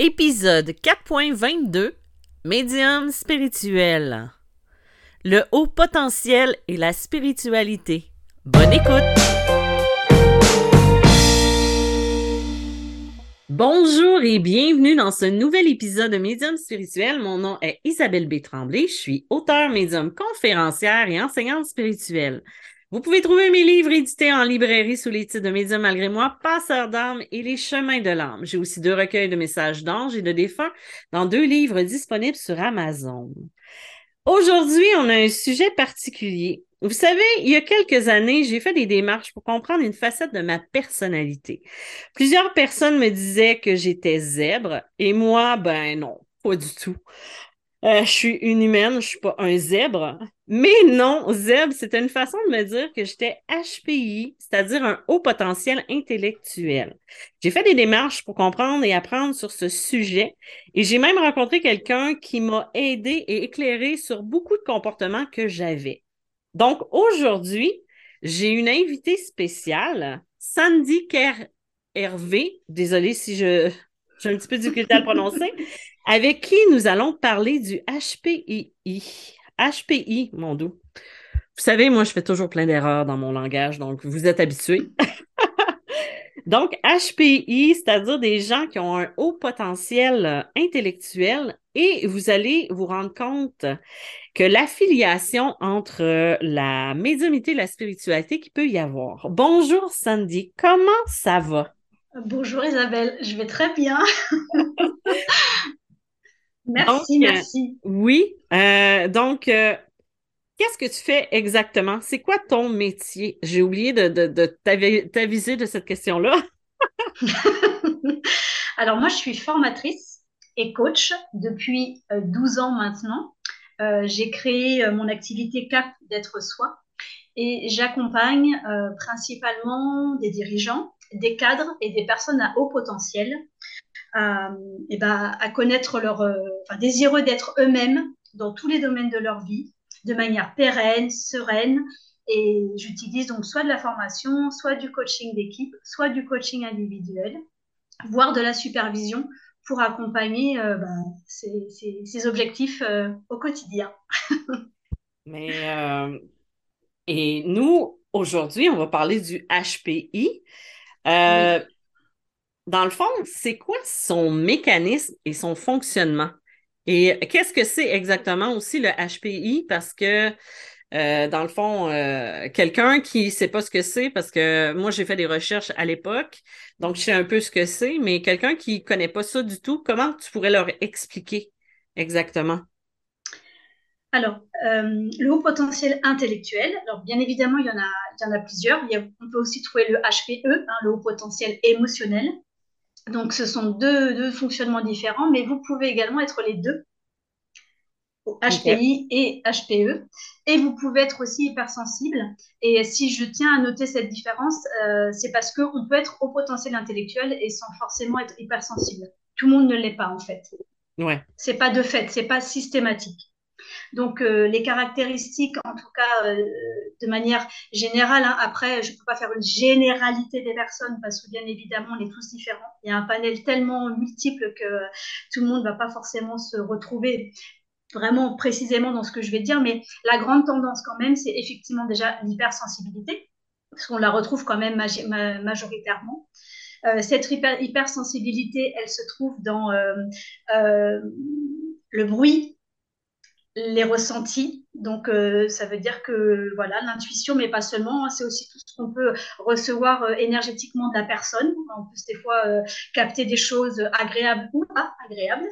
Épisode 4.22 Médium spirituel. Le haut potentiel et la spiritualité. Bonne écoute! Bonjour et bienvenue dans ce nouvel épisode de Médium spirituel. Mon nom est Isabelle B. Tremblay. Je suis auteure, médium, conférencière et enseignante spirituelle. Vous pouvez trouver mes livres édités en librairie sous les titres de Médium malgré moi, Passeur d'âme et Les chemins de l'âme. J'ai aussi deux recueils de messages d'anges et de défunts dans deux livres disponibles sur Amazon. Aujourd'hui, on a un sujet particulier. Vous savez, il y a quelques années, j'ai fait des démarches pour comprendre une facette de ma personnalité. Plusieurs personnes me disaient que j'étais zèbre et moi, ben non, pas du tout. Euh, je suis une humaine, je suis pas un zèbre. Mais non, zèbre, c'était une façon de me dire que j'étais HPI, c'est-à-dire un haut potentiel intellectuel. J'ai fait des démarches pour comprendre et apprendre sur ce sujet et j'ai même rencontré quelqu'un qui m'a aidé et éclairé sur beaucoup de comportements que j'avais. Donc aujourd'hui, j'ai une invitée spéciale, Sandy Kerr Hervé. Désolée si je j'ai un petit peu de difficulté à le prononcer avec qui nous allons parler du HPI. HPI, mon doux. Vous savez, moi, je fais toujours plein d'erreurs dans mon langage, donc vous êtes habitués. donc, HPI, c'est-à-dire des gens qui ont un haut potentiel intellectuel et vous allez vous rendre compte que l'affiliation entre euh, la médiumité et la spiritualité qui peut y avoir. Bonjour Sandy, comment ça va? Bonjour Isabelle, je vais très bien. Merci, merci. Oui. Euh, donc, euh, qu'est-ce que tu fais exactement? C'est quoi ton métier? J'ai oublié de, de, t'aviser de cette question-là. Alors, moi, je suis formatrice et coach depuis 12 euh, ans maintenant. J'ai créé mon activité CAP d'être soi et j'accompagne principalement des dirigeants, des cadres et des personnes à haut potentiel à, et ben, à connaître leur, euh, enfin, désireux d'être eux-mêmes dans tous les domaines de leur vie, de manière pérenne, sereine. Et j'utilise donc soit de la formation, soit du coaching d'équipe, soit du coaching individuel, voire de la supervision pour accompagner euh, ben, ces, ces, objectifs euh, au quotidien. Mais et nous, aujourd'hui, on va parler du HPI. Dans le fond, c'est quoi son mécanisme et son fonctionnement? Et qu'est-ce que c'est exactement aussi le HPI? Parce que, euh, dans le fond, euh, quelqu'un qui ne sait pas ce que c'est, parce que moi, j'ai fait des recherches à l'époque, donc je sais un peu ce que c'est, mais quelqu'un qui ne connaît pas ça du tout, comment tu pourrais leur expliquer exactement? Alors, euh, le haut potentiel intellectuel, alors bien évidemment, il y en a, plusieurs. on peut aussi trouver le HPE, hein, le haut potentiel émotionnel. Donc, ce sont deux, fonctionnements différents, mais vous pouvez également être les deux, HPI et HPE. Et vous pouvez être aussi hypersensible. Et si je tiens à noter cette différence, euh, c'est parce qu'on peut être au potentiel intellectuel et sans forcément être hypersensible. Tout le monde ne l'est pas, en fait. Ouais. C'est pas de fait, c'est pas systématique. Donc, euh, les caractéristiques, en tout cas, euh, de manière générale, hein, après, je ne peux pas faire une généralité des personnes parce que, bien évidemment, on est tous différents. Il y a un panel tellement multiple que tout le monde ne va pas forcément se retrouver vraiment précisément dans ce que je vais dire, mais la grande tendance quand même, c'est effectivement déjà l'hypersensibilité, parce qu'on la retrouve quand même majoritairement. Euh, cette hypersensibilité, elle se trouve dans le bruit, les ressentis. Donc, euh, ça veut dire que voilà, l'intuition, mais pas seulement, hein, c'est aussi tout ce qu'on peut recevoir euh, énergétiquement de la personne. On peut des fois euh, capter des choses agréables ou pas agréables.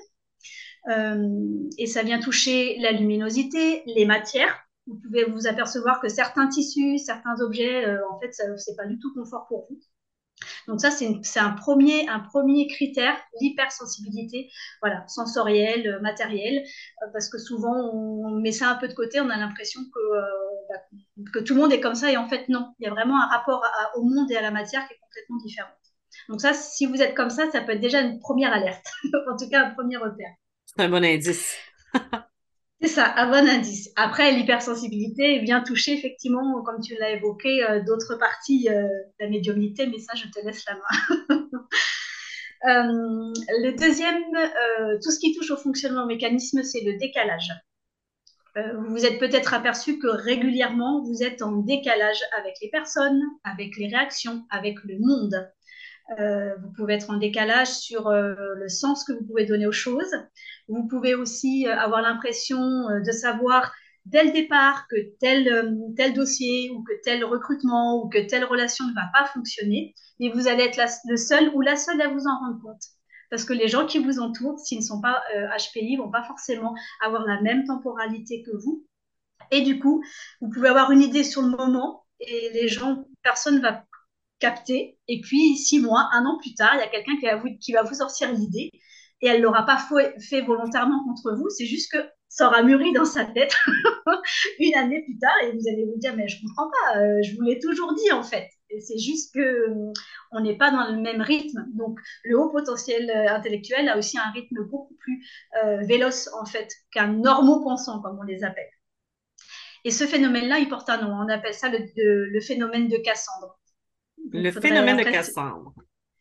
et ça vient toucher la luminosité, les matières. Vous pouvez vous apercevoir que certains tissus, certains objets, en fait, c'est pas du tout confort pour vous. Donc ça, c'est un premier, critère, l'hypersensibilité, voilà, sensorielle, euh, matérielle, euh, parce que souvent on met ça un peu de côté, on a l'impression que, euh, bah, que tout le monde est comme ça, et en fait non, il y a vraiment un rapport au monde et à la matière qui est complètement différent. Donc ça, si vous êtes comme ça, ça peut être déjà une première alerte, en tout cas un premier repère. C'est un bon indice. C'est ça, un bon indice. Après, l'hypersensibilité vient toucher effectivement, comme tu l'as évoqué, euh, d'autres parties euh, de la médiumnité, mais ça, je te laisse la main. le deuxième, tout ce qui touche au fonctionnement mécanisme, c'est le décalage. vous vous êtes peut-être aperçu que régulièrement, vous êtes en décalage avec les personnes, avec les réactions, avec le monde. Euh, vous pouvez être en décalage sur euh, le sens que vous pouvez donner aux choses. Vous pouvez aussi euh, avoir l'impression de savoir dès le départ que tel, dossier ou que tel recrutement ou que telle relation ne va pas fonctionner, mais vous allez être le seul ou la seule à vous en rendre compte. Parce que les gens qui vous entourent, s'ils ne sont pas HPI, vont pas forcément avoir la même temporalité que vous. Et du coup, vous pouvez avoir une idée sur le moment et les gens, personne ne va capté. Et puis, six mois, un an plus tard, il y a quelqu'un qui, va vous, sortir l'idée et elle ne l'aura pas fait volontairement contre vous. C'est juste que ça aura mûri dans sa tête une année plus tard et vous allez vous dire, mais je comprends pas, euh, je vous l'ai toujours dit en fait. C'est juste que euh, on n'est pas dans le même rythme. Donc, le haut potentiel euh, intellectuel a aussi un rythme beaucoup plus véloce en fait qu'un normaux pensant, comme on les appelle. Et ce phénomène-là, il porte un nom. On appelle ça le phénomène de Cassandre. Le phénomène de Cassandre.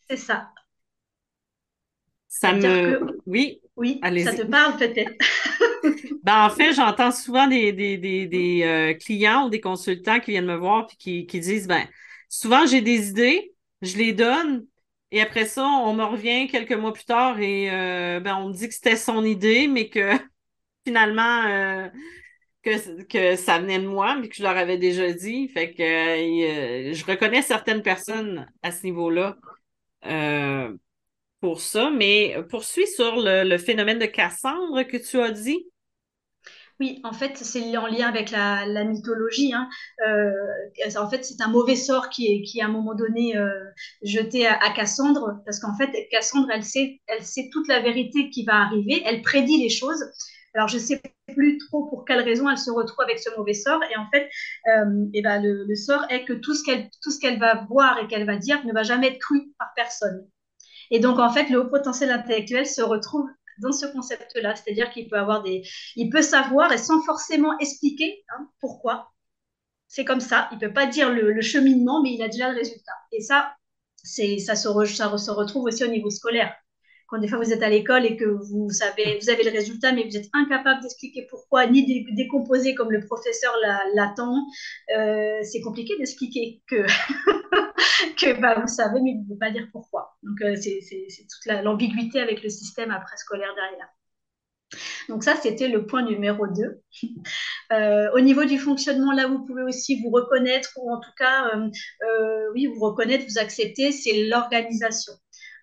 C'est ça. Ça me. Oui. Oui, ça te parle peut-être. ben, en fait, j'entends souvent des, des, des, euh, clients ou des consultants qui viennent me voir et qui, qui disent ben, souvent j'ai des idées, je les donne, et après ça, on me revient quelques mois plus tard et euh, ben, on me dit que c'était son idée, mais que finalement, euh, que, que ça venait de moi, mais que je leur avais déjà dit. Fait que euh, je reconnais certaines personnes à ce niveau-là euh, pour ça. Mais poursuis sur le, phénomène de Cassandre que tu as dit. Oui, en fait, c'est en lien avec la, mythologie. Hein. Euh, en fait, c'est un mauvais sort qui est, qui à un moment donné jeté à, à, Cassandre, parce qu'en fait, Cassandre, elle sait, elle sait toute la vérité qui va arriver, elle prédit les choses. Alors, je sais plus trop pour quelle raison elle se retrouve avec ce mauvais sort. Et en fait, euh, et ben, le, sort est que tout ce qu'elle qu'elle va voir et qu'elle va dire ne va jamais être cru par personne. Et donc, en fait, le haut potentiel intellectuel se retrouve dans ce concept-là, c'est-à-dire qu'il peut avoir des, il peut savoir et sans forcément expliquer hein, pourquoi. C'est comme ça. Il peut pas dire le, cheminement, mais il a déjà le résultat. Et ça, c'est ça se, ça se retrouve aussi au niveau scolaire quand des fois vous êtes à l'école et que vous savez, vous avez le résultat, mais vous êtes incapable d'expliquer pourquoi, ni de décomposer comme le professeur l'attend, euh, c'est compliqué d'expliquer que, que bah, vous savez, mais vous ne pouvez pas dire pourquoi. Donc euh, c'est toute l'ambiguïté avec le système après scolaire derrière. Donc ça, c'était le point numéro 2. Euh, au niveau du fonctionnement, là, vous pouvez aussi vous reconnaître, ou en tout cas, oui, vous reconnaître, vous accepter, c'est l'organisation.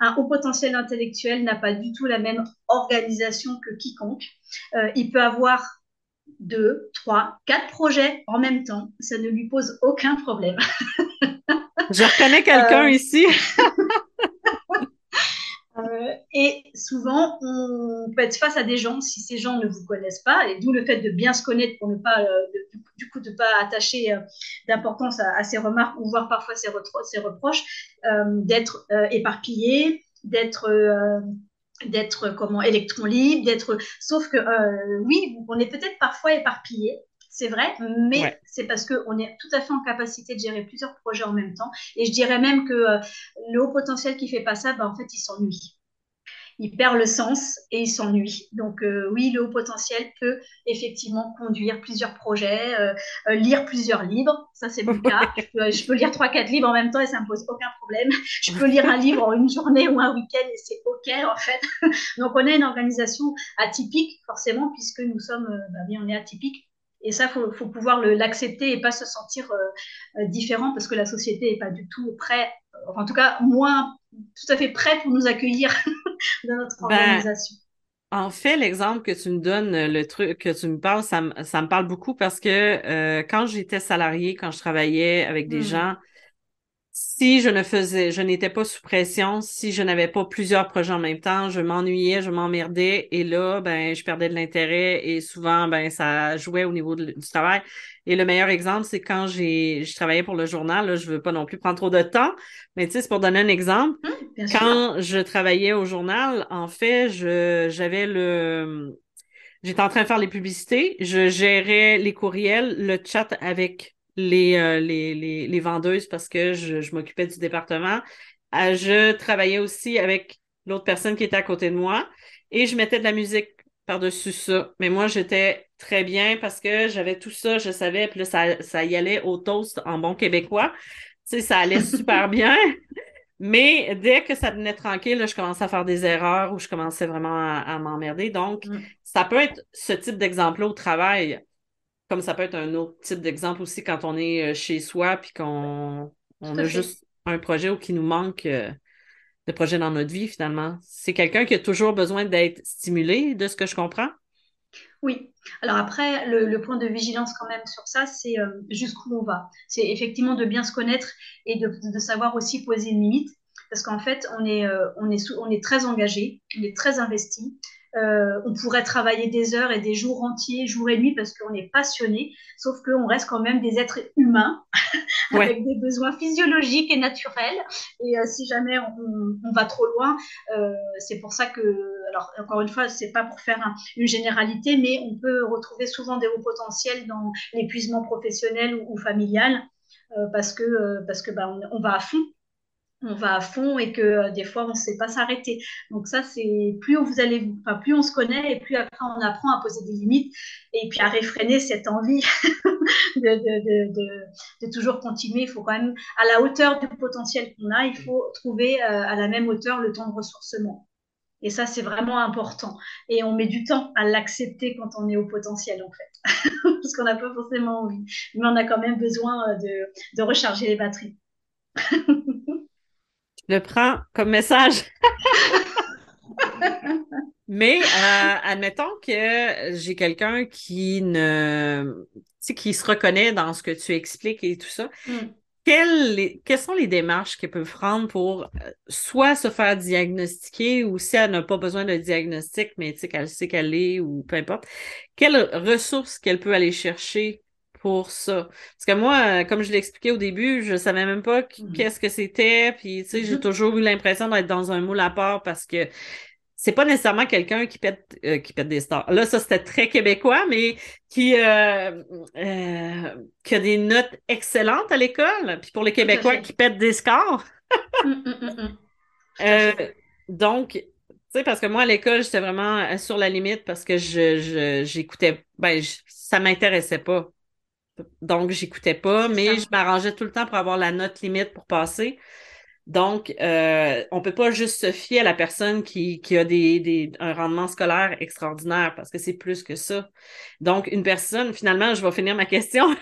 Un haut potentiel intellectuel n'a pas du tout la même organisation que quiconque. Euh, il peut avoir deux, trois, quatre projets en même temps. Ça ne lui pose aucun problème. Je reconnais quelqu'un euh, ici. Euh, et souvent, on peut être face à des gens, si ces gens ne vous connaissent pas, et d'où le fait de bien se connaître pour ne pas, du coup, de ne pas attacher d'importance à, ces remarques ou voir parfois ces, ces reproches, d'être éparpillé, d'être d'être comment électron libre, d'être sauf que oui, on est peut-être parfois éparpillé, c'est vrai, mais c'est parce qu'on est tout à fait en capacité de gérer plusieurs projets en même temps. Et je dirais même que le haut potentiel qui fait pas ça, ben, en fait, il s'ennuie il perd le sens et il s'ennuie. Donc euh, oui, le haut potentiel peut effectivement conduire plusieurs projets, euh, euh, lire plusieurs livres. Ça, c'est mon cas. Je peux, lire trois, quatre livres en même temps et ça me pose aucun problème. Je peux lire un livre en une journée ou un week-end et c'est OK en fait. Donc on a une organisation atypique forcément puisque nous sommes, bah, oui, on est atypique. Et ça, il faut, pouvoir l'accepter et pas se sentir différent parce que la société n'est pas du tout prête, en tout cas moins tout à fait prêt pour nous accueillir dans notre ben, organisation. en fait, l'exemple que tu me donnes, le truc que tu me parles, ça, me, parle beaucoup parce que euh, quand j'étais salariée, quand je travaillais avec des hmm. gens, si je ne faisais, je n'étais pas sous pression, si je n'avais pas plusieurs projets en même temps, je m'ennuyais, je m'emmerdais et là, ben, je perdais de l'intérêt et souvent, ben, ça jouait au niveau du travail. Et le meilleur exemple, c'est quand j'ai, je travaillais pour le journal, là, je veux pas non plus prendre trop de temps, mais tu sais, c'est pour donner un exemple. Hum, quand je travaillais au journal, en fait, j'avais le, j'étais en train de faire les publicités, je gérais les courriels, le chat avec les, euh, les, les, les, vendeuses parce que je, je m'occupais du département. Euh, je travaillais aussi avec l'autre personne qui était à côté de moi et je mettais de la musique par-dessus ça. Mais moi, j'étais très bien parce que j'avais tout ça, je savais, puis là, ça, ça y allait au toast en bon québécois. Tu sais, ça allait super bien. Mais dès que ça devenait tranquille, je commençais à faire des erreurs ou je commençais vraiment à, m'emmerder. Donc, mm. ça peut être ce type d'exemple-là au travail, comme ça peut être un autre type d'exemple aussi quand on est euh, chez soi puis qu'on on a juste un projet ou qui nous manque euh, de projet dans notre vie finalement. C'est quelqu'un qui a toujours besoin d'être stimulé, de ce que je comprends? Oui. Alors après, le, point de vigilance quand même sur ça, c'est euh, jusqu'où on va. C'est effectivement de bien se connaître et de, savoir aussi poser une limite. Parce qu'en fait, on est, euh, on, est on est très engagé, on est très investi. Euh, on pourrait travailler des heures et des jours entiers, jour et nuit, parce qu'on est passionné, sauf qu'on reste quand même des êtres humains avec des besoins physiologiques et naturels. Et euh, si jamais on, va trop loin, euh, c'est pour ça que, alors encore une fois, c'est pas pour faire une généralité, mais on peut retrouver souvent des hauts potentiels dans l'épuisement professionnel ou, familial. parce que parce que bah, on, va à fond on va à fond et que euh, des fois on ne sait pas s'arrêter. Donc ça c'est plus vous allez, enfin, plus on se connaît et plus après on apprend à poser des limites et puis à réfréner cette envie de, toujours continuer. Il faut quand même à la hauteur du potentiel qu'on a, il faut trouver euh, à la même hauteur le temps de ressourcement. Et ça, c'est vraiment important. Et on met du temps à l'accepter quand on est au potentiel, en fait. Parce qu'on n'a pas forcément envie. Mais on a quand même besoin euh, de recharger les batteries. le prends comme message. Mais euh, admettons que j'ai quelqu'un qui ne qui se reconnaît dans ce que tu expliques et tout ça. Mm. Quelles, quelles, sont les démarches qu'elle peut prendre pour euh, soit se faire diagnostiquer ou si elle n'a pas besoin de diagnostic, mais qu'elle sait qu'elle est ou peu importe, quelles ressources qu'elle peut aller chercher pour ça. Parce que moi, euh, comme je l'expliquais au début, je savais même pas mhm. qu'est-ce que c'était. Puis, tu sais, j'ai mhm. toujours eu l'impression d'être dans un moule à part parce que c'est pas nécessairement quelqu'un qui pète euh, qui pète des stars. Là, ça c'était très québécois, mais qui euh, qui a des notes excellentes à l'école. Puis pour les Québécois qui pètent des scores. Mm, mm, mm, donc, tu sais, parce que moi à l'école, j'étais vraiment sur la limite parce que je j'écoutais, ben ça m'intéressait pas. Donc, j'écoutais pas, mais je m'arrangeais tout le temps pour avoir la note limite pour passer. Donc, euh, on peut pas juste se fier à la personne qui, qui a des, des, un rendement scolaire extraordinaire parce que c'est plus que ça. Donc, une personne, finalement, je vais finir ma question.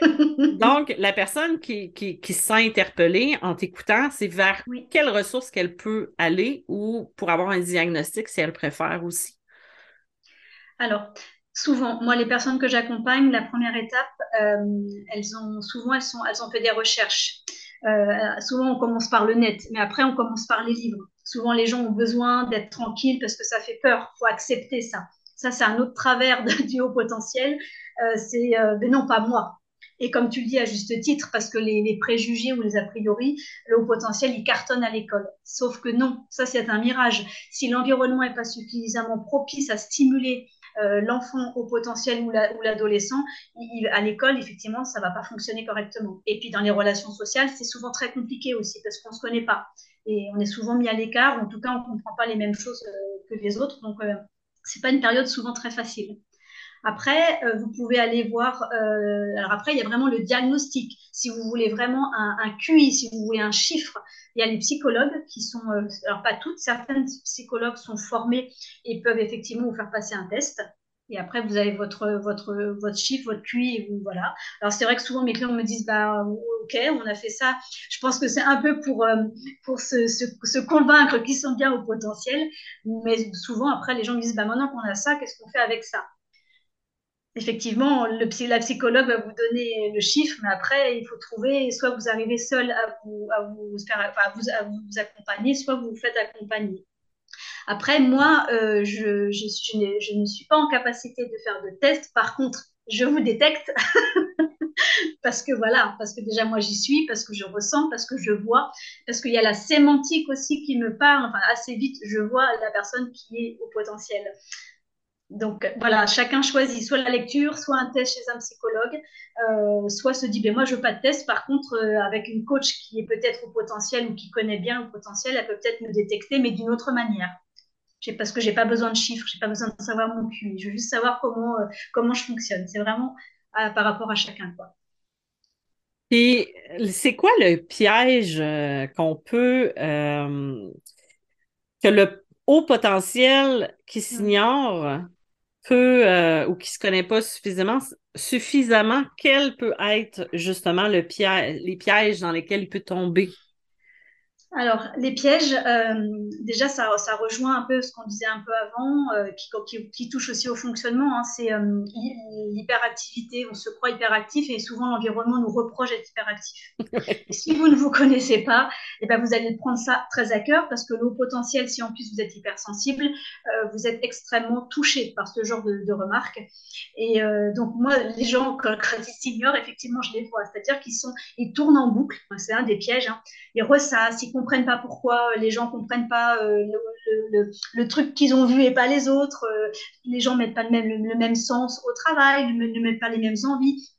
Donc, la personne qui, qui, qui se sent interpellée en t'écoutant, c'est vers quelles ressources qu'elle peut aller ou pour avoir un diagnostic si elle préfère aussi? Alors, Souvent, moi, les personnes que j'accompagne, la première étape, euh, elles ont souvent, elles, sont, ont fait des recherches. Euh, souvent, on commence par le net, mais après, on commence par les livres. Souvent, les gens ont besoin d'être tranquilles parce que ça fait peur. Il faut accepter ça. Ça, c'est un autre travers du haut potentiel. Euh, c'est, mais non, pas moi. Et comme tu le dis à juste titre, parce que les, les, préjugés ou les a priori, le haut potentiel, il cartonne à l'école. Sauf que non, ça c'est un mirage. Si l'environnement n'est pas suffisamment propice à stimuler euh, l'enfant au potentiel ou l'adolescent, à l'école, effectivement, ça va pas fonctionner correctement. Et puis dans les relations sociales, c'est souvent très compliqué aussi parce qu'on se connaît pas et on est souvent mis à l'écart. En tout cas, on comprend pas les mêmes choses euh, que les autres. Donc, euh, c'est pas une période souvent très facile. Après, vous pouvez aller voir. alors après, il y a vraiment le diagnostic. Si vous voulez vraiment un, QI, si vous voulez un chiffre, il y a les psychologues qui sont, euh, alors pas toutes, certaines psychologues sont formés et peuvent effectivement vous faire passer un test. Et après, vous avez votre, votre, votre chiffre, votre QI, et vous, voilà. Alors, c'est vrai que souvent, mes clients me disent, bah, OK, on a fait ça. Je pense que c'est un peu pour, euh, pour se, se, se convaincre qu'ils sont bien au potentiel. Mais souvent, après, les gens me disent, bah, maintenant qu'on a ça, qu'est-ce qu'on fait avec ça? Effectivement, le, la psychologue va vous donner le chiffre, mais après, il faut trouver, soit vous arrivez seul à vous, accompagner, soit vous vous faites accompagner. Après, moi, euh, je, je, je, ne suis pas en capacité de faire de tests. Par contre, je vous détecte parce que voilà, parce que déjà moi j'y suis, parce que je ressens, parce que je vois, parce qu'il y a la sémantique aussi qui me parle. Enfin, assez vite, je vois la personne qui est au potentiel. Donc voilà, chacun choisit soit la lecture, soit un test chez un psychologue, euh, soit se dit, ben moi je veux pas de test. Par contre, euh, avec une coach qui est peut-être au potentiel ou qui connaît bien le potentiel, elle peut peut-être me détecter, mais d'une autre manière. Parce que j'ai pas besoin de chiffres, j'ai pas besoin de savoir mon QI, je veux juste savoir comment euh, comment je fonctionne. C'est vraiment par rapport à chacun, quoi. Et c'est quoi le piège qu'on peut que le haut potentiel qui mmh. s'ignore peut euh, ou qui ne se connaît pas suffisamment, suffisamment, quel peut être justement le piège, les pièges dans lesquels il peut tomber? Alors, les pièges, euh, déjà, ça, ça, rejoint un peu ce qu'on disait un peu avant, euh, qui, qui, qui, touche aussi au fonctionnement. Hein, c'est euh, l'hyperactivité. On se croit hyperactif et souvent l'environnement nous reproche d'être hyperactif. et si vous ne vous connaissez pas, et eh ben, vous allez prendre ça très à cœur parce que l'eau potentiel, si en plus vous êtes hypersensible, vous êtes extrêmement touché par ce genre de, de remarques. Et donc, moi, les gens, quand, ils s'ignorent, effectivement, je les vois. C'est-à-dire qu'ils sont, ils tournent en boucle. C'est un des pièges. Hein. Ils ressassent, ils comprennent pas pourquoi les gens comprennent pas euh, le, truc qu'ils ont vu et pas les autres. Euh, les gens mettent pas le même, sens au travail, ne, mettent pas les mêmes envies.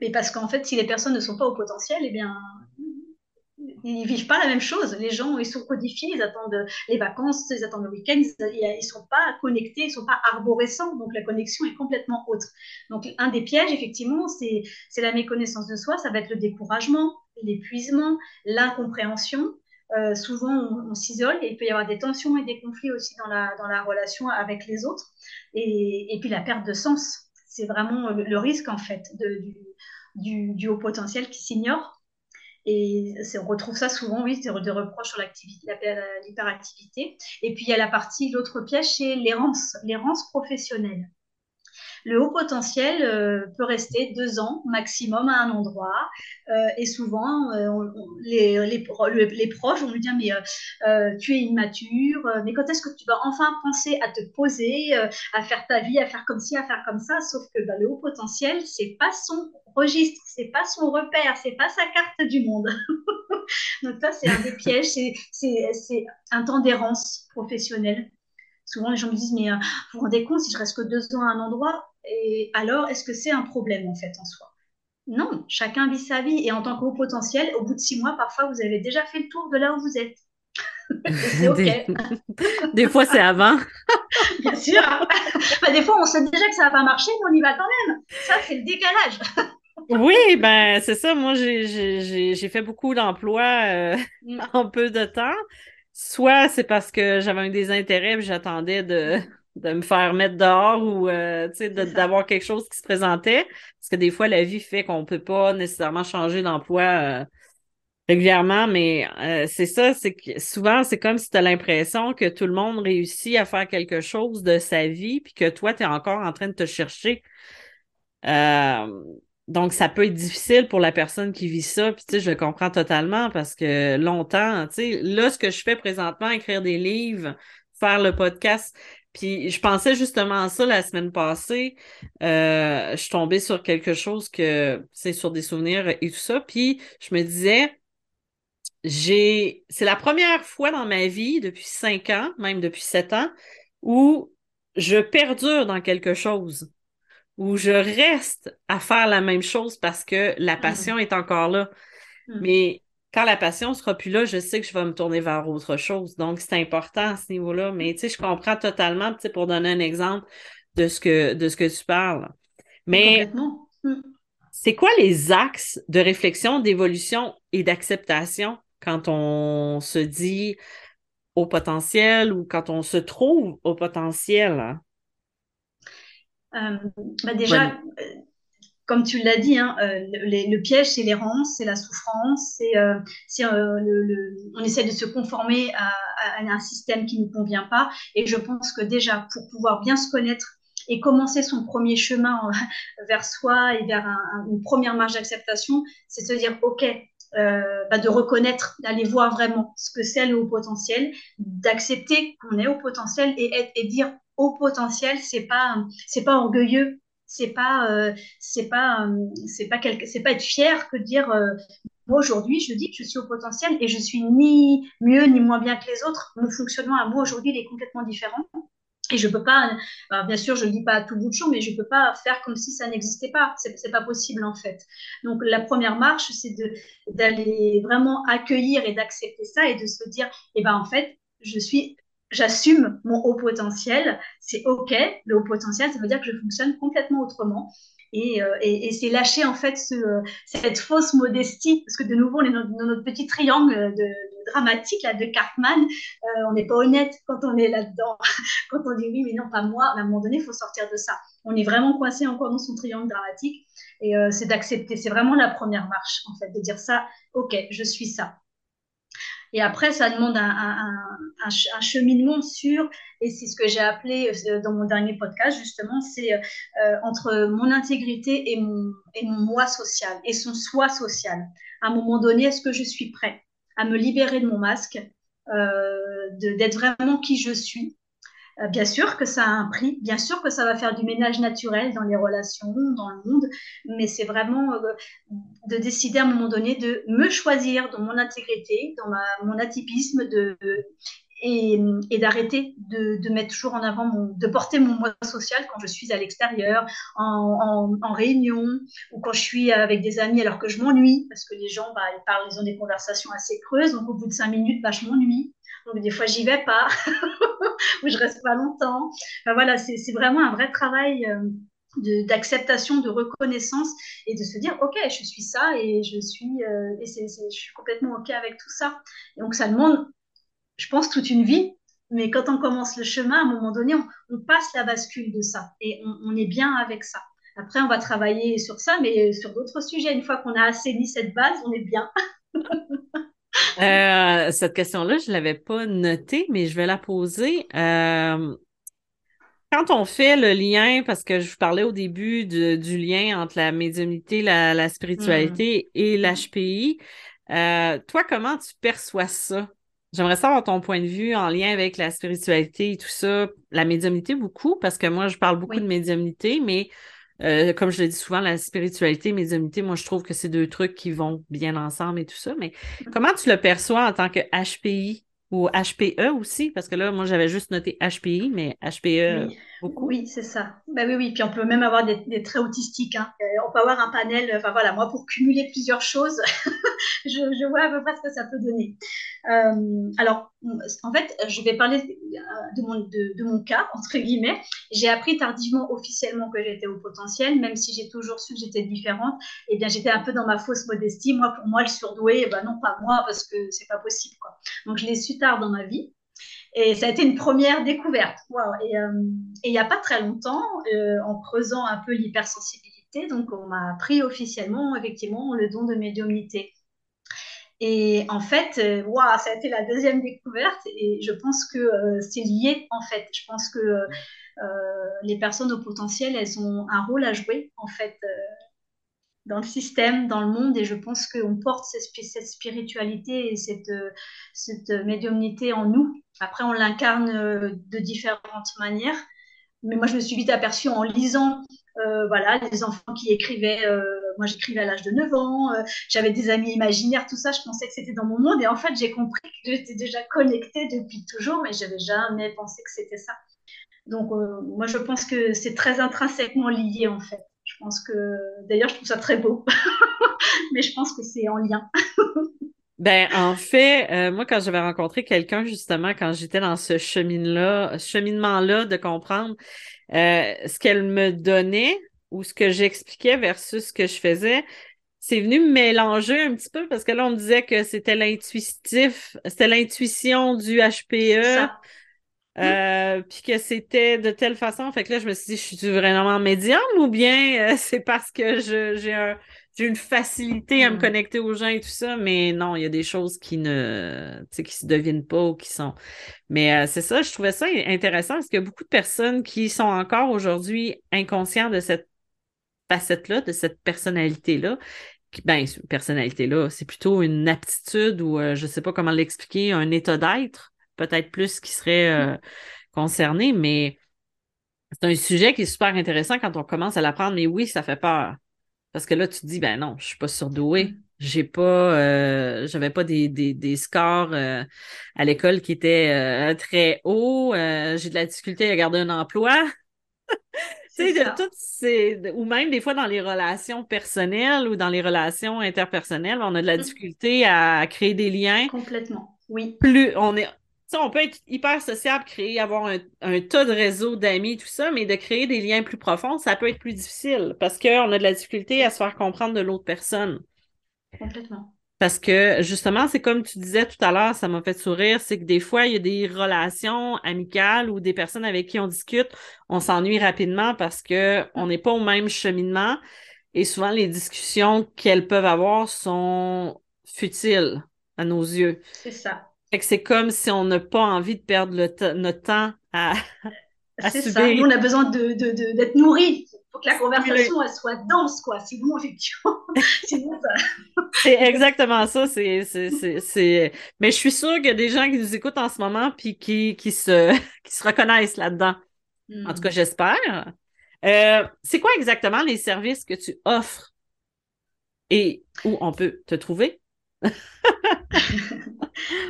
Mais parce qu'en fait, si les personnes ne sont pas au potentiel, eh bien, ils vivent pas la même chose. Les gens, ils sont codifiés, ils attendent les vacances, ils attendent le week-end, ils, sont pas connectés, ils sont pas arborescents. Donc la connexion est complètement autre. Donc un des pièges, effectivement, c'est la méconnaissance de soi. Ça va être le découragement, l'épuisement, l'incompréhension. Euh, souvent on, s'isole et il peut y avoir des tensions et des conflits aussi dans la, dans la relation avec les autres. Et, et puis la perte de sens, c'est vraiment le, risque en fait de, du, du, haut potentiel qui s'ignore. Et on retrouve ça souvent, oui, des, reproches sur l'hyperactivité. Et puis il y a la partie, l'autre piège, c'est l'errance, l'errance professionnelle. Le haut potentiel euh, peut rester deux ans maximum à un endroit. Euh, et souvent, euh, les, les, proches vont lui dire, mais tu es immature, mais quand est-ce que tu vas enfin penser à te poser, à faire ta vie, à faire comme ci, à faire comme ça? Sauf que bah, le haut potentiel, c'est pas son registre, c'est pas son repère, c'est pas sa carte du monde. Donc ça, c'est un des pièges, c'est un temps d'errance professionnelle. Souvent, les gens me disent, mais vous vous rendez compte, si je reste que deux ans à un endroit, et alors, est-ce que c'est un problème en fait en soi? Non, chacun vit sa vie. Et en tant qu'au potentiel, au bout de six mois, parfois, vous avez déjà fait le tour de là où vous êtes. c'est OK. Des... fois, c'est avant. Bien sûr. Bah, des fois, on sait déjà que ça va pas marcher, mais on y va quand même. Ça, c'est le décalage. oui, ben c'est ça. Moi, j'ai fait beaucoup d'emplois euh, mm. en peu de temps. Soit c'est parce que j'avais un désintérêt et j'attendais de, de me faire mettre dehors ou euh, d'avoir quelque chose qui se présentait. Parce que des fois, la vie fait qu'on ne peut pas nécessairement changer d'emploi euh, régulièrement, mais euh, c'est ça, c'est que souvent, c'est comme si tu as l'impression que tout le monde réussit à faire quelque chose de sa vie, puis que toi, tu es encore en train de te chercher. donc, ça peut être difficile pour la personne qui vit ça. Puis, tu sais, je le comprends totalement parce que longtemps, tu sais, là, ce que je fais présentement, écrire des livres, faire le podcast, puis je pensais justement à ça la semaine passée. Euh, je suis tombée sur quelque chose que c'est sur des souvenirs et tout ça. Puis je me disais, j'ai c'est la première fois dans ma vie depuis cinq ans, même depuis sept ans, où je perdure dans quelque chose, où je reste à faire la même chose parce que la mmh. passion est encore là. Mmh. Mais quand la passion sera plus là, je sais que je vais me tourner vers autre chose. Donc, c'est important à ce niveau-là. Mais tu sais, je comprends totalement, tu sais, pour donner un exemple de ce que, de ce que tu parles. Mais mm. c'est quoi les axes de réflexion, d'évolution et d'acceptation quand on se dit au potentiel ou quand on se trouve au potentiel? Euh, bah déjà, comme tu l'as dit, hein, euh, le, piège, c'est l'errance, c'est la souffrance, c'est euh, euh, le, on essaie de se conformer à, un système qui ne nous convient pas. Et je pense que déjà, pour pouvoir bien se connaître et commencer son premier chemin vers soi et vers une première marge d'acceptation, c'est se dire, OK, bah, de reconnaître, d'aller voir vraiment ce que c'est le haut potentiel, d'accepter qu'on est au potentiel et, être, et dire au potentiel, c'est pas c'est pas orgueilleux, c'est pas euh, c'est pas euh, c'est pas quelque c'est pas être fier que de dire euh, moi aujourd'hui je dis que je suis au potentiel et je suis ni mieux ni moins bien que les autres mon fonctionnement à moi aujourd'hui il est complètement différent Et je peux pas, bien sûr, je ne dis pas à tout bout de champ, mais je peux pas faire comme si ça n'existait pas. C'est, c'est pas possible en fait. Donc la première marche, c'est d'aller vraiment accueillir et d'accepter ça et de se dire, eh ben en fait, je suis, j'assume mon haut potentiel. C'est ok, le haut potentiel, ça veut dire que je fonctionne complètement autrement. Euh, et, c'est lâcher en fait cette fausse modestie, parce que de nouveau, on est dans, notre petit triangle de, dramatique là, de Cartman. Euh, on n'est pas honnête quand on est là-dedans. quand on dit oui, mais non, pas moi, à un moment donné, il faut sortir de ça. On est vraiment coincé encore dans son triangle dramatique. Et euh, c'est d'accepter. C'est vraiment la première marche, en fait, de dire ça, ok, je suis ça. Et après, ça demande un, cheminement sur, et c'est ce que j'ai appelé euh, dans mon dernier podcast, justement, c'est euh, entre mon intégrité et mon, moi social, et son soi social. À un moment donné, est-ce que je suis prêt à me libérer de mon masque, euh, d'être vraiment qui je suis euh, bien sûr que ça a un prix, bien sûr que ça va faire du ménage naturel dans les relations, dans le monde, mais c'est vraiment euh, de décider à un moment donné de me choisir dans mon intégrité, dans mon atypisme, de, et, d'arrêter de, mettre toujours en avant, mon, de porter mon moi social quand je suis à l'extérieur, en, réunion, ou quand je suis avec des amis alors que je m'ennuie, parce que les gens, bah, ils parlent, ils ont des conversations assez creuses, donc au bout de cinq minutes, bah, je m'ennuie. Donc des fois, j'y vais pas, ou je reste pas longtemps. voilà, c'est vraiment un vrai travail. Euh, d'acceptation, de, reconnaissance et de se dire ok je suis ça et je suis euh, et je suis complètement ok avec tout ça. Donc ça demande, je pense, toute une vie. Mais quand on commence le chemin, à un moment donné, on, passe la bascule de ça et on, on, est bien avec ça. Après, on va travailler sur ça, mais sur d'autres sujets. Une fois qu'on a assaini cette base, on est bien. Euh, cette question-là, je ne l'avais pas notée, mais je vais la poser. Euh, quand on fait le lien, parce que je vous parlais au début du lien entre la médiumnité, la, spiritualité mm. et l'HPI, euh, toi, comment tu perçois ça? J'aimerais savoir ton point de vue en lien avec la spiritualité et tout ça, la médiumnité beaucoup, parce que moi, je parle beaucoup de médiumnité, mais euh, comme je le dis souvent, la spiritualité, médiumnité, moi, je trouve que c'est deux trucs qui vont bien ensemble et tout ça. Mais mm. comment tu le perçois en tant que HPI ou HPE aussi? Parce que là, moi, j'avais juste noté HPI, mais HPE beaucoup. Oui, c'est ça. Ben oui, oui. Puis on peut même avoir des, traits autistiques. Hein. Euh, on peut avoir un panel. Enfin voilà, moi, pour cumuler plusieurs choses, je, vois à peu près ce que ça peut donner. Euh, alors, en fait, je vais parler de mon, de, mon cas, entre guillemets. J'ai appris tardivement officiellement que j'étais au potentiel, même si j'ai toujours su que j'étais différente. Et eh bien, j'étais un peu dans ma fausse modestie. Moi, pour moi, le surdoué, eh ben non, pas moi, parce que c'est pas possible. Quoi. Donc, je l'ai su dans ma vie. Et ça a été une première découverte. Et euh, il n'y a pas très longtemps, euh, en creusant un peu l'hypersensibilité, donc on m'a appris officiellement, effectivement, le don de médiumnité. Et en fait, euh, ça a été la deuxième découverte et je pense que c'est lié en fait. Je pense que les personnes au potentiel, elles ont un rôle à jouer en fait dans le système, dans le monde et je pense qu'on porte cette, spiritualité et cette, cette médiumnité en nous. Après, on l'incarne de différentes manières. Mais moi, je me suis vite aperçue en lisant voilà, les enfants qui écrivaient moi j'écrivais à l'âge de 9 ans, euh, j'avais des amis imaginaires, tout ça, je pensais que c'était dans mon monde. Et en fait, j'ai compris que j'étais déjà connectée depuis toujours, mais j'avais jamais pensé que c'était ça. Donc, euh, moi, je pense que c'est très intrinsèquement lié, en fait. Je pense que, d'ailleurs, je trouve ça très beau, mais je pense que c'est en lien. Ben, en fait, euh, moi, quand j'avais rencontré quelqu'un, justement, quand j'étais dans ce chemin-là, cheminement-là de comprendre ce qu'elle me donnait, ou ce que j'expliquais versus ce que je faisais, c'est venu me mélanger un petit peu parce que là, on me disait que c'était l'intuitif, c'était l'intuition du HPE. Euh, puis que c'était de telle façon. Fait que là, je me suis dit, je suis vraiment médium ou bien euh, c'est parce que j'ai un, une facilité à me hmm. connecter aux gens et tout ça, mais non, il y a des choses qui ne qui se devinent pas ou qui sont. Mais euh, c'est ça, je trouvais ça intéressant parce qu'il y a beaucoup de personnes qui sont encore aujourd'hui inconscientes de cette facette-là, de cette personnalité-là? Ben, personnalité-là, c'est plutôt une aptitude ou je ne sais pas comment l'expliquer, un état d'être, peut-être plus qui serait euh, concerné, mais c'est un sujet qui est super intéressant quand on commence à l'apprendre, mais oui, ça fait peur. Parce que là, tu te dis, ben non, je ne suis pas surdoué. j'ai pas euh, j'avais pas des, des, des scores euh, à l'école qui étaient euh, très hauts. j'ai de la difficulté à garder un emploi. tu sais, de toutes ces. Ou même des fois dans les relations personnelles ou dans les relations interpersonnelles, on a de la mmh. difficulté à créer des liens. Complètement. Oui. Plus on est on peut être hyper sociable, créer, avoir un, tas de réseaux d'amis, tout ça, mais de créer des liens plus profonds, ça peut être plus difficile parce qu'on a de la difficulté à se faire comprendre de l'autre personne. Complètement. Parce que justement, c'est comme tu disais tout à l'heure, ça m'a fait sourire, c'est que des fois, il y a des relations amicales ou des personnes avec qui on discute, on s'ennuie rapidement parce qu'on n'est pas au même cheminement et souvent les discussions qu'elles peuvent avoir sont futiles à nos yeux. C'est ça c'est comme si on n'a pas envie de perdre notre temps à, C'est ça. Nous, on a besoin d'être de, nourris. Il faut que la conversation elle soit dense, quoi. Sinon, effectivement, c'est exactement ça. C'est, Mais je suis sûre qu'il y a des gens qui nous écoutent en ce moment puis qui, qui, se, qui se reconnaissent là-dedans. En tout cas, hmm. j'espère. Euh, c'est quoi exactement les services que tu offres et où on peut te trouver?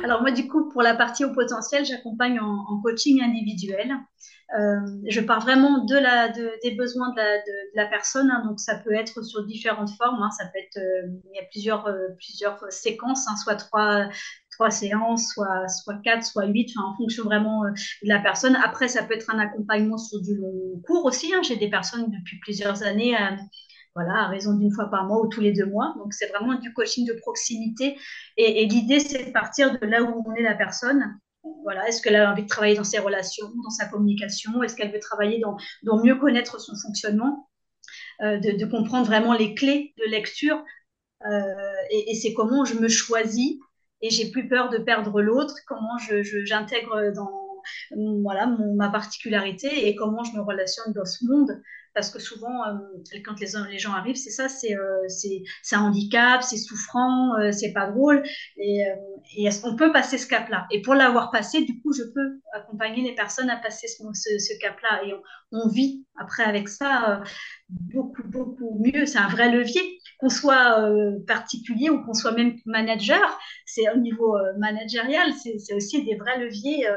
Alors moi, du coup, pour la partie au potentiel, j'accompagne en, coaching individuel. Euh, je pars vraiment de la, des besoins de la, personne, hein. donc ça peut être sur différentes formes. Hein. ça peut être, euh, il y a plusieurs, euh, plusieurs séquences, hein. soit trois, trois séances, soit, soit quatre, soit huit, en fonction vraiment de la personne. Après, ça peut être un accompagnement sur du long cours aussi. J'ai des personnes depuis plusieurs années voilà, à raison d'une fois par mois ou tous les deux mois. Donc, c'est vraiment du coaching de proximité. Et, l'idée, c'est de partir de là où on est la personne. Voilà, est-ce qu'elle a envie de travailler dans ses relations, dans sa communication? Est-ce qu'elle veut travailler dans, dans, mieux connaître son fonctionnement? Euh, de, comprendre vraiment les clés de lecture euh, et, c'est comment je me choisis et j'ai plus peur de perdre l'autre, comment j'intègre je, dans voilà, ma particularité et comment je me relationne dans ce monde parce que souvent, euh, quand les, gens arrivent, c'est ça, c'est euh, un handicap, c'est souffrant, euh, c'est pas drôle. Et, et on peut passer ce cap-là? Et pour l'avoir passé, du coup, je peux accompagner les personnes à passer ce, ce, cap-là. Et on, vit après avec ça beaucoup, beaucoup mieux. C'est un vrai levier. Qu'on soit particulier ou qu'on soit même manager, c'est au niveau managérial, c'est aussi des vrais leviers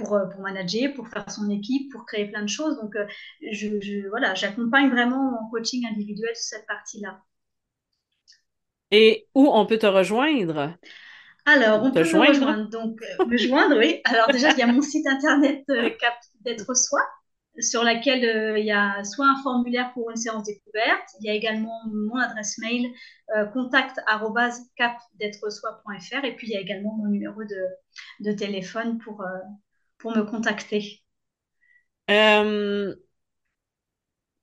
pour, euh, pour manager, pour faire son équipe, pour créer plein de choses. Donc, euh, je, voilà, j'accompagne vraiment en coaching individuel sur cette partie-là. Et où on peut te rejoindre? Alors, on peut me rejoindre. Donc, euh, me joindre, oui. Alors, déjà, il y a mon site internet Cap d'être soi, sur laquelle il y a soit un formulaire pour une séance découverte, il y a également mon adresse mail contact soi.fr et puis il y a également mon numéro de, de téléphone pour, pour me contacter euh,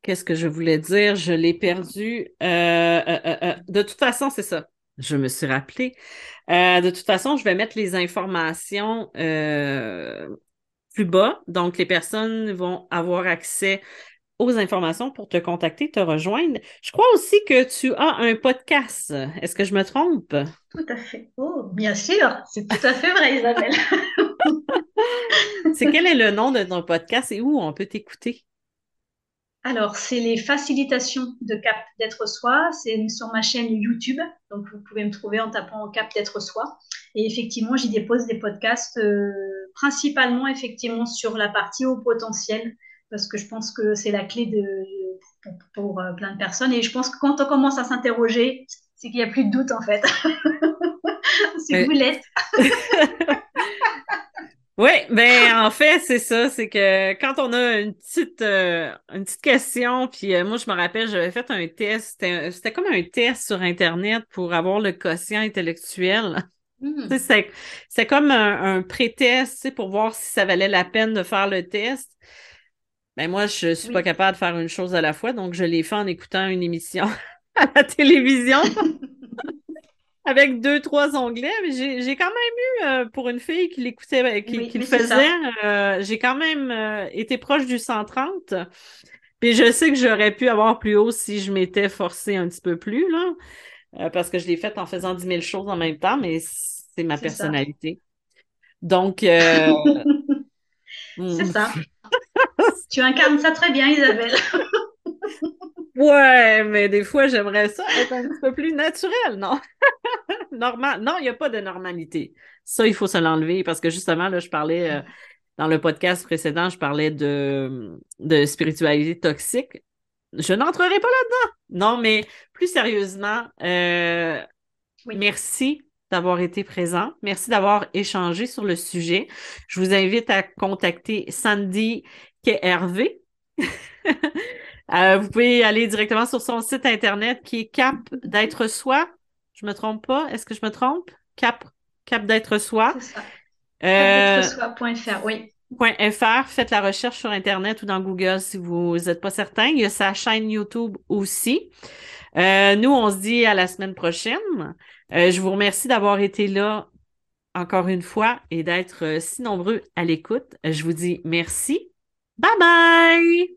Qu'est-ce que je voulais dire? Je l'ai perdu. Euh, euh, de toute façon, c'est ça. Je me suis rappelé. de toute façon, je vais mettre les informations plus bas. Donc, les personnes vont avoir accès aux informations pour te contacter, te rejoindre. Je crois aussi que tu as un podcast. Est-ce que je me trompe? Tout à fait. Oh, bien sûr. C'est tout à fait vrai, Isabelle. c'est quel est le nom de ton podcast et où on peut t'écouter? Alors, c'est les facilitations de Cap d'être soi. C'est sur ma chaîne YouTube. Donc, vous pouvez me trouver en tapant Cap d'être soi. Et effectivement, j'y dépose des podcasts euh, principalement effectivement sur la partie au potentiel parce que je pense que c'est la clé de, pour, euh, plein de personnes. Et je pense que quand on commence à s'interroger, c'est qu'il n'y a plus de doute en fait. c'est vous l'êtes. Oui, ben en fait, c'est ça, c'est que quand on a une petite euh, une petite question, puis euh, moi je me rappelle, j'avais fait un test, c'était comme un test sur Internet pour avoir le quotient intellectuel. Hmm. C'est comme un, un pré-test pour voir si ça valait la peine de faire le test. Ben moi, je suis pas capable de faire une chose à la fois, donc je l'ai fait en écoutant une émission à la télévision. avec deux, trois onglets, mais j'ai quand même eu, euh, pour une fille qui l'écoutait, euh, qui, le faisait, euh, j'ai quand même été proche du 130. Puis je sais que j'aurais pu avoir plus haut si je m'étais forcée un petit peu plus, là, parce que je l'ai fait en faisant 10 000 choses en même temps, mais c'est ma personnalité. Donc, c'est ça. tu incarnes ça très bien, Isabelle. Ouais, mais des fois, j'aimerais ça être un petit peu plus naturel, non? Normal. Non, il n'y a pas de normalité. Ça, il faut se l'enlever parce que justement, là, je parlais euh, dans le podcast précédent, je parlais de, de spiritualité toxique. Je n'entrerai pas là-dedans. Non, mais plus sérieusement, euh, merci d'avoir été présent. Merci d'avoir échangé sur le sujet. Je vous invite à contacter Sandy KRV. Euh, vous pouvez aller directement sur son site internet qui est Cap d'être soi. Je me trompe pas? Est-ce que je me trompe? Cap, Cap d'être soi. Euh, oui. .fr, faites la recherche sur Internet ou dans Google si vous n'êtes pas certain. Il y a sa chaîne YouTube aussi. Euh, nous, on se dit à la semaine prochaine. Euh, je vous remercie d'avoir été là encore une fois et d'être si nombreux à l'écoute. Je vous dis merci. Bye bye!